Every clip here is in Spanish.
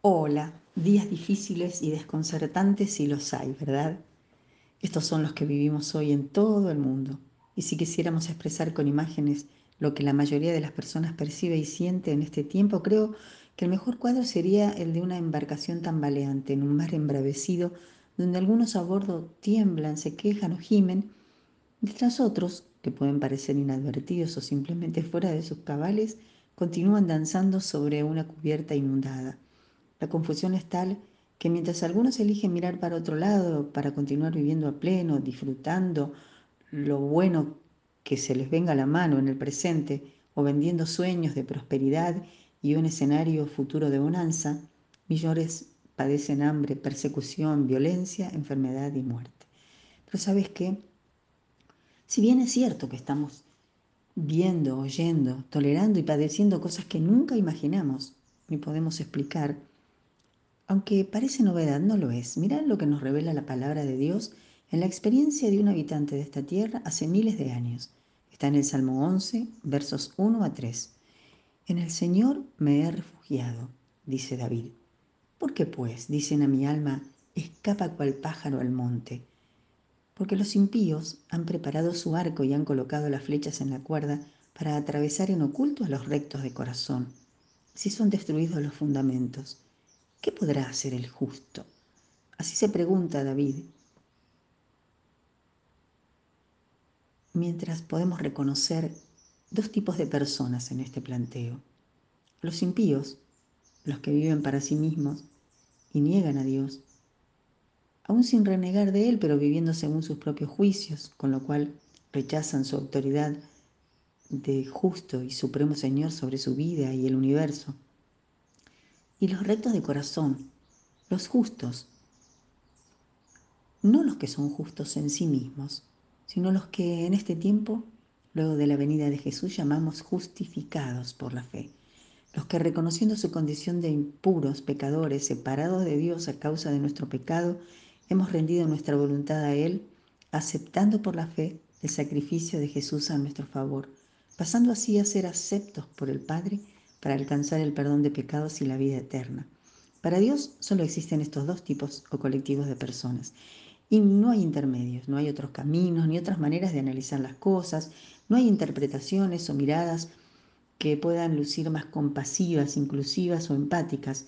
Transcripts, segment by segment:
Hola, días difíciles y desconcertantes si los hay, ¿verdad? Estos son los que vivimos hoy en todo el mundo. Y si quisiéramos expresar con imágenes lo que la mayoría de las personas percibe y siente en este tiempo, creo que el mejor cuadro sería el de una embarcación tambaleante en un mar embravecido, donde algunos a bordo tiemblan, se quejan o gimen, mientras otros, que pueden parecer inadvertidos o simplemente fuera de sus cabales, continúan danzando sobre una cubierta inundada. La confusión es tal que mientras algunos eligen mirar para otro lado para continuar viviendo a pleno, disfrutando lo bueno que se les venga a la mano en el presente o vendiendo sueños de prosperidad y un escenario futuro de bonanza, millones padecen hambre, persecución, violencia, enfermedad y muerte. Pero sabes qué? Si bien es cierto que estamos viendo, oyendo, tolerando y padeciendo cosas que nunca imaginamos ni podemos explicar, aunque parece novedad, no lo es. Mirad lo que nos revela la palabra de Dios en la experiencia de un habitante de esta tierra hace miles de años. Está en el Salmo 11, versos 1 a 3. En el Señor me he refugiado, dice David. ¿Por qué pues, dicen a mi alma, escapa cual pájaro al monte? Porque los impíos han preparado su arco y han colocado las flechas en la cuerda para atravesar en oculto a los rectos de corazón. Si son destruidos los fundamentos, ¿qué podrá hacer el justo? Así se pregunta David. Mientras podemos reconocer dos tipos de personas en este planteo. Los impíos, los que viven para sí mismos y niegan a Dios, aún sin renegar de Él, pero viviendo según sus propios juicios, con lo cual rechazan su autoridad de justo y supremo Señor sobre su vida y el universo y los rectos de corazón, los justos, no los que son justos en sí mismos, sino los que en este tiempo, luego de la venida de Jesús, llamamos justificados por la fe, los que reconociendo su condición de impuros, pecadores, separados de Dios a causa de nuestro pecado, hemos rendido nuestra voluntad a Él, aceptando por la fe el sacrificio de Jesús a nuestro favor, pasando así a ser aceptos por el Padre para alcanzar el perdón de pecados y la vida eterna. Para Dios solo existen estos dos tipos o colectivos de personas. Y no hay intermedios, no hay otros caminos ni otras maneras de analizar las cosas, no hay interpretaciones o miradas que puedan lucir más compasivas, inclusivas o empáticas,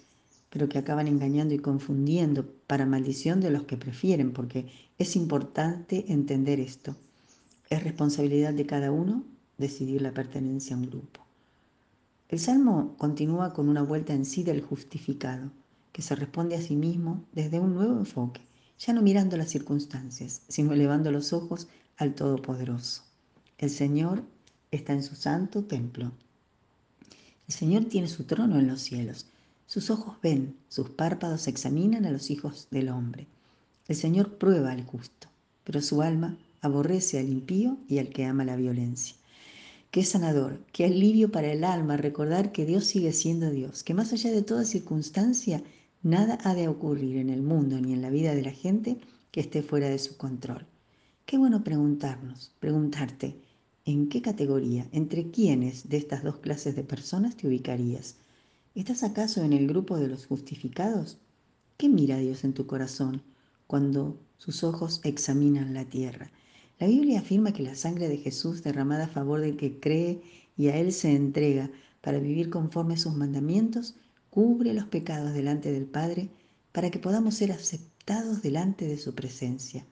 pero que acaban engañando y confundiendo para maldición de los que prefieren, porque es importante entender esto. Es responsabilidad de cada uno decidir la pertenencia a un grupo. El Salmo continúa con una vuelta en sí del justificado, que se responde a sí mismo desde un nuevo enfoque, ya no mirando las circunstancias, sino elevando los ojos al Todopoderoso. El Señor está en su santo templo. El Señor tiene su trono en los cielos. Sus ojos ven, sus párpados examinan a los hijos del hombre. El Señor prueba al justo, pero su alma aborrece al impío y al que ama la violencia. Qué sanador, qué alivio para el alma recordar que Dios sigue siendo Dios, que más allá de toda circunstancia, nada ha de ocurrir en el mundo ni en la vida de la gente que esté fuera de su control. Qué bueno preguntarnos, preguntarte, ¿en qué categoría, entre quiénes de estas dos clases de personas te ubicarías? ¿Estás acaso en el grupo de los justificados? ¿Qué mira Dios en tu corazón cuando sus ojos examinan la tierra? La Biblia afirma que la sangre de Jesús derramada a favor del que cree y a Él se entrega para vivir conforme a sus mandamientos, cubre los pecados delante del Padre para que podamos ser aceptados delante de su presencia.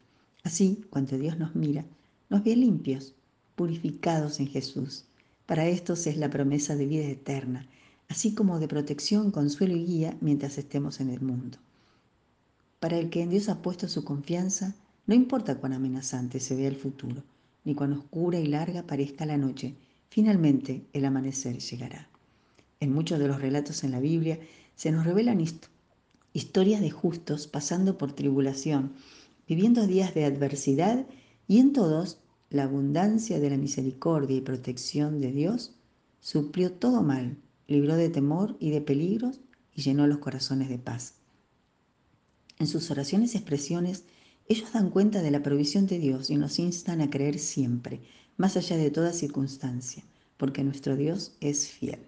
Así, cuando Dios nos mira, nos ve limpios, purificados en Jesús. Para estos es la promesa de vida eterna, así como de protección, consuelo y guía mientras estemos en el mundo. Para el que en Dios ha puesto su confianza, no importa cuán amenazante se vea el futuro, ni cuán oscura y larga parezca la noche, finalmente el amanecer llegará. En muchos de los relatos en la Biblia se nos revelan historias de justos pasando por tribulación, viviendo días de adversidad y en todos la abundancia de la misericordia y protección de Dios suplió todo mal, libró de temor y de peligros y llenó los corazones de paz. En sus oraciones y expresiones ellos dan cuenta de la provisión de Dios y nos instan a creer siempre, más allá de toda circunstancia, porque nuestro Dios es fiel.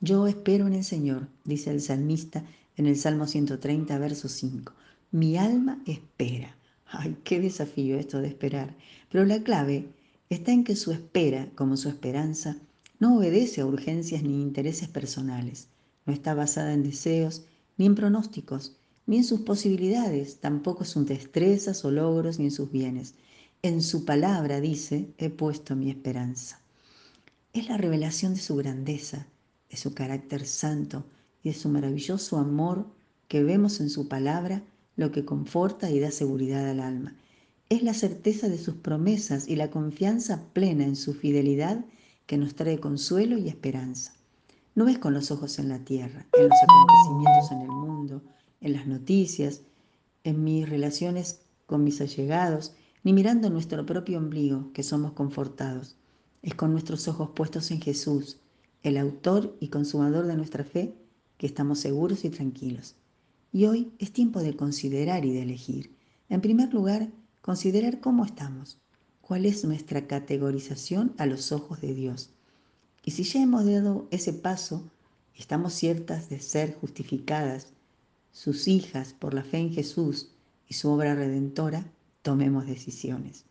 Yo espero en el Señor, dice el salmista en el Salmo 130, verso 5. Mi alma espera. Ay, qué desafío esto de esperar. Pero la clave está en que su espera, como su esperanza, no obedece a urgencias ni intereses personales. No está basada en deseos, ni en pronósticos, ni en sus posibilidades, tampoco en sus destrezas o logros, ni en sus bienes. En su palabra, dice, he puesto mi esperanza. Es la revelación de su grandeza, de su carácter santo y de su maravilloso amor que vemos en su palabra, lo que conforta y da seguridad al alma. Es la certeza de sus promesas y la confianza plena en su fidelidad que nos trae consuelo y esperanza. No ves con los ojos en la tierra, en los acontecimientos en el mundo, en las noticias, en mis relaciones con mis allegados, ni mirando nuestro propio ombligo, que somos confortados. Es con nuestros ojos puestos en Jesús, el autor y consumador de nuestra fe, que estamos seguros y tranquilos. Y hoy es tiempo de considerar y de elegir. En primer lugar, considerar cómo estamos, cuál es nuestra categorización a los ojos de Dios. Y si ya hemos dado ese paso, estamos ciertas de ser justificadas, sus hijas por la fe en Jesús y su obra redentora, tomemos decisiones.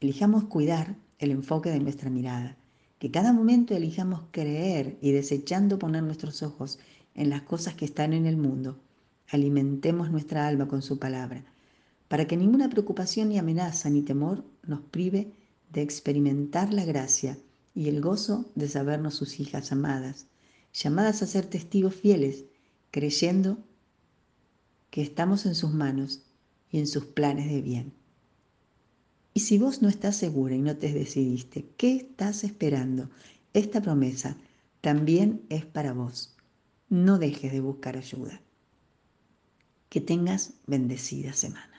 Elijamos cuidar el enfoque de nuestra mirada, que cada momento elijamos creer y desechando poner nuestros ojos en las cosas que están en el mundo, alimentemos nuestra alma con su palabra, para que ninguna preocupación ni amenaza ni temor nos prive de experimentar la gracia y el gozo de sabernos sus hijas amadas, llamadas a ser testigos fieles, creyendo que estamos en sus manos y en sus planes de bien. Y si vos no estás segura y no te decidiste, ¿qué estás esperando? Esta promesa también es para vos. No dejes de buscar ayuda. Que tengas bendecida semana.